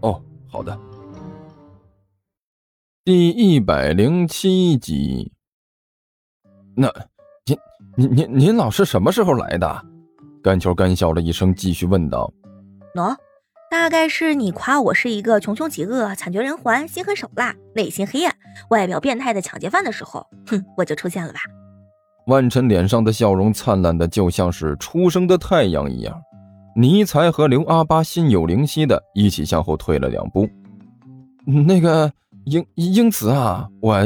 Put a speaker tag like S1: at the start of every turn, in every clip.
S1: 哦，好的。第一百零七集。那您您您您老是什么时候来的？甘球干笑了一声，继续问道：“
S2: 喏，大概是你夸我是一个穷凶极恶、惨绝人寰、心狠手辣、内心黑暗、外表变态的抢劫犯的时候，哼，我就出现了吧？”
S1: 万晨脸上的笑容灿烂的就像是初升的太阳一样。尼才和刘阿八心有灵犀的一起向后退了两步。那个英英子啊，我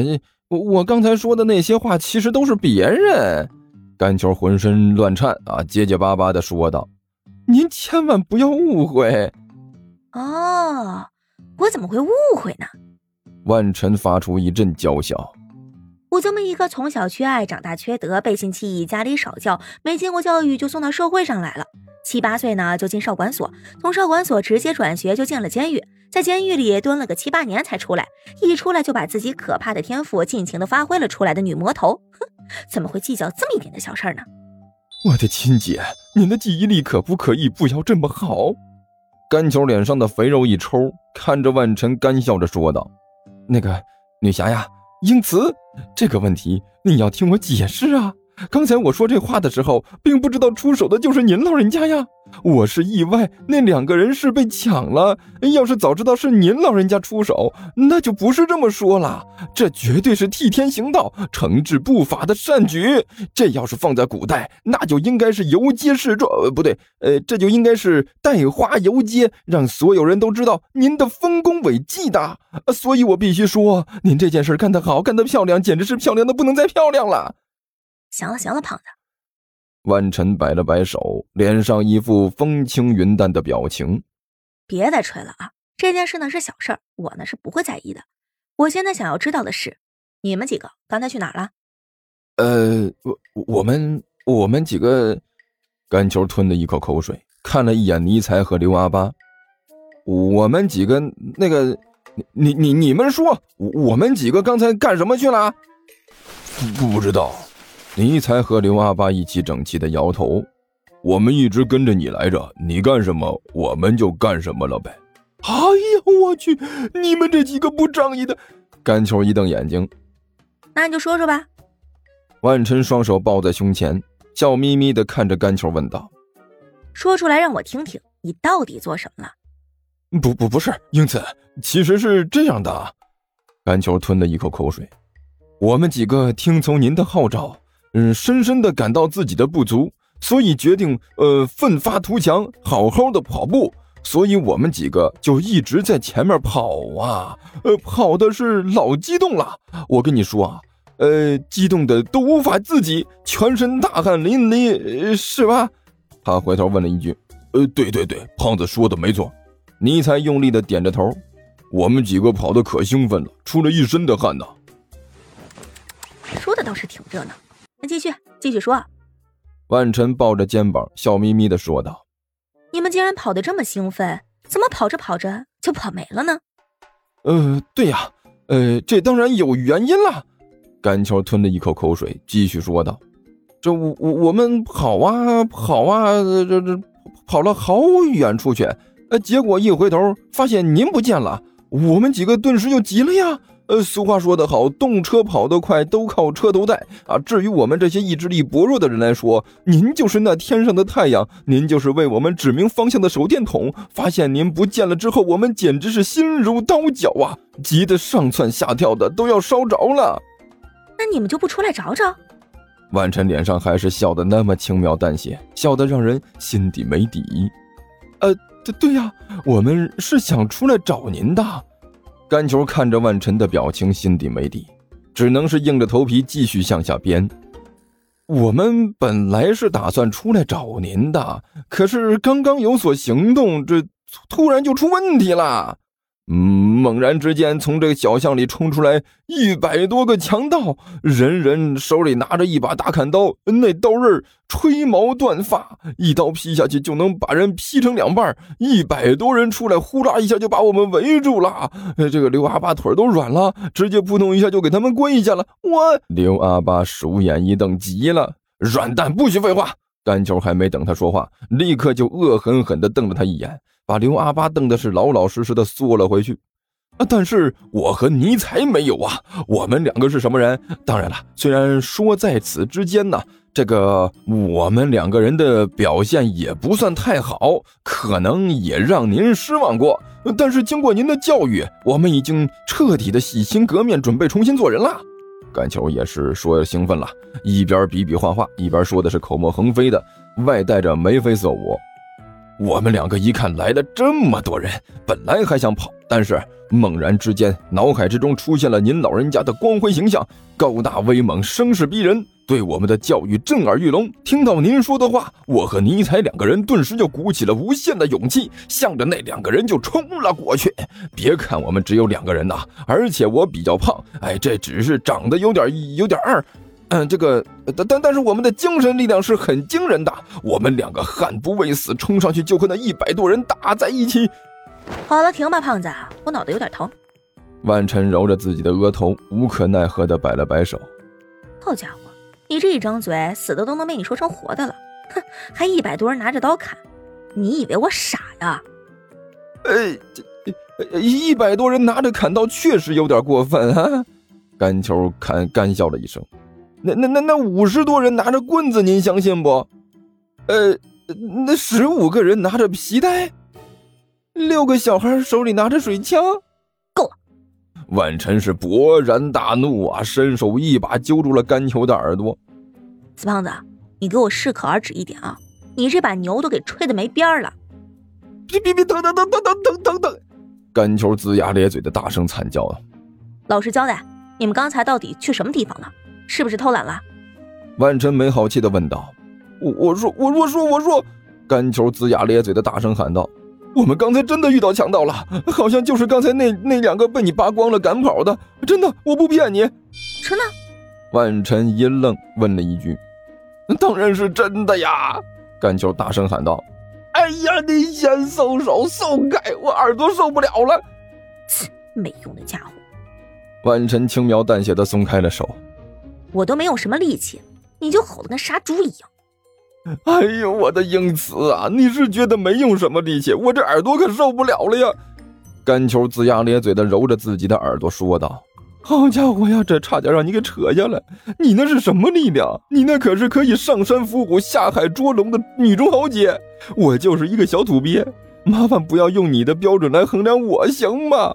S1: 我我刚才说的那些话其实都是别人。甘球浑身乱颤啊，结结巴巴的说道：“您千万不要误会。”
S2: 哦，我怎么会误会呢？
S1: 万晨发出一阵娇笑。
S2: 我这么一个从小缺爱、长大缺德、背信弃义、家里少教、没经过教育就送到社会上来了。七八岁呢，就进少管所，从少管所直接转学就进了监狱，在监狱里蹲了个七八年才出来，一出来就把自己可怕的天赋尽情的发挥了出来的女魔头，哼，怎么会计较这么一点的小事儿呢？
S1: 我的亲姐，您的记忆力可不可以不要这么好？甘球脸上的肥肉一抽，看着万晨干笑着说道：“那个女侠呀，英慈，这个问题你要听我解释啊。”刚才我说这话的时候，并不知道出手的就是您老人家呀。我是意外，那两个人是被抢了。要是早知道是您老人家出手，那就不是这么说了。这绝对是替天行道、惩治不法的善举。这要是放在古代，那就应该是游街示众，呃，不对，呃，这就应该是带花游街，让所有人都知道您的丰功伟绩的。所以我必须说，您这件事干得好，干得漂亮，简直是漂亮的不能再漂亮了。
S2: 行了行了，胖子。
S1: 万晨摆了摆手，脸上一副风轻云淡的表情。
S2: 别再吹了啊！这件事呢是小事儿，我呢是不会在意的。我现在想要知道的是，你们几个刚才去哪儿了？
S1: 呃，我我们我们几个，甘球吞了一口口水，看了一眼尼才和刘阿八。我们几个那个，你你你们说，我们几个刚才干什么去了？
S3: 不知道。
S1: 尼才和刘阿八一起整齐的摇头。
S3: 我们一直跟着你来着，你干什么我们就干什么了呗。
S4: 哎呀，我去！你们这几个不仗义的！
S1: 甘球一瞪眼睛。
S2: 那你就说说吧。
S1: 万晨双手抱在胸前，笑眯眯的看着甘球问道：“
S2: 说出来让我听听，你到底做什么了？”
S1: 不不不是，英子，其实是这样的。甘球吞了一口口水。我们几个听从您的号召。嗯，深深的感到自己的不足，所以决定呃奋发图强，好好的跑步。所以我们几个就一直在前面跑啊，呃，跑的是老激动了。我跟你说啊，呃，激动的都无法自己，全身大汗淋漓，是吧？他回头问了一句：“
S3: 呃，对对对，胖子说的没错。”
S1: 尼才用力的点着头。
S3: 我们几个跑的可兴奋了，出了一身的汗呢。
S2: 说的倒是挺热闹。那继续继续说，
S1: 万晨抱着肩膀，笑眯眯的说道：“
S2: 你们竟然跑得这么兴奋，怎么跑着跑着就跑没了呢？”“
S1: 呃，对呀，呃，这当然有原因了。”甘球吞了一口口水，继续说道：“这我我我们跑啊跑啊，这这跑了好远出去，呃，结果一回头发现您不见了，我们几个顿时就急了呀。”呃，俗话说得好，动车跑得快都靠车头带啊。至于我们这些意志力薄弱的人来说，您就是那天上的太阳，您就是为我们指明方向的手电筒。发现您不见了之后，我们简直是心如刀绞啊，急得上蹿下跳的，都要烧着了。
S2: 那你们就不出来找找？
S1: 万晨脸上还是笑得那么轻描淡写，笑得让人心底没底。呃，对对呀，我们是想出来找您的。甘球看着万晨的表情，心底没底，只能是硬着头皮继续向下编。我们本来是打算出来找您的，可是刚刚有所行动，这突然就出问题了。嗯，猛然之间，从这个小巷里冲出来一百多个强盗，人人手里拿着一把大砍刀，那刀刃吹毛断发，一刀劈下去就能把人劈成两半。一百多人出来，呼啦一下就把我们围住了。这个刘阿八腿都软了，直接扑通一下就给他们跪下了。我刘阿八鼠眼一瞪，急了：“软蛋，不许废话！”干球还没等他说话，立刻就恶狠狠地瞪了他一眼。把刘阿八瞪的是老老实实的缩了回去，啊！但是我和尼才没有啊，我们两个是什么人？当然了，虽然说在此之间呢，这个我们两个人的表现也不算太好，可能也让您失望过。但是经过您的教育，我们已经彻底的洗心革面，准备重新做人了。甘球也是说兴奋了，一边比比划划，一边说的是口沫横飞的，外带着眉飞色舞。我们两个一看来了这么多人，本来还想跑，但是猛然之间，脑海之中出现了您老人家的光辉形象，高大威猛，声势逼人，对我们的教育震耳欲聋。听到您说的话，我和尼采两个人顿时就鼓起了无限的勇气，向着那两个人就冲了过去。别看我们只有两个人呐，而且我比较胖，哎，这只是长得有点有点二。嗯，这个，但但但是我们的精神力量是很惊人的。我们两个悍不畏死，冲上去就和那一百多人打在一起。
S2: 好了，停吧，胖子，我脑袋有点疼。
S1: 万晨揉着自己的额头，无可奈何的摆了摆手。
S2: 好家伙，你这一张嘴，死的都能被你说成活的了。哼，还一百多人拿着刀砍，你以为我傻呀？
S1: 呃，这一百多人拿着砍刀确实有点过分啊。甘球干干笑了一声。那那那那五十多人拿着棍子，您相信不？呃，那十五个人拿着皮带，六个小孩手里拿着水枪，
S2: 够了！
S1: 万晨是勃然大怒啊，伸手一把揪住了甘球的耳朵。
S2: 死胖子，你给我适可而止一点啊！你这把牛都给吹的没边了！
S1: 别别别，等等等等等等等等！甘球龇牙咧嘴的大声惨叫啊！
S2: 老实交代，你们刚才到底去什么地方了？是不是偷懒了？
S1: 万晨没好气的问道。我我说我我说我说，甘球龇牙咧嘴的大声喊道：“我们刚才真的遇到强盗了，好像就是刚才那那两个被你扒光了赶跑的，真的，我不骗你。”
S2: 真的？
S1: 万晨一愣，问了一句：“当然是真的呀！”甘球大声喊道：“
S3: 哎呀，你先松手，松开，我耳朵受不了了。”
S2: 切，没用的家伙。
S1: 万晨轻描淡写的松开了手。
S2: 我都没有什么力气，你就吼得跟杀猪一样。
S3: 哎呦，我的英慈啊！你是觉得没用什么力气？我这耳朵可受不了了呀！
S1: 甘球龇牙咧嘴的揉着自己的耳朵说道：“
S3: 好家伙呀，这差点让你给扯下来！你那是什么力量？你那可是可以上山伏虎、下海捉龙的女中豪杰！我就是一个小土鳖，麻烦不要用你的标准来衡量我，行吗？”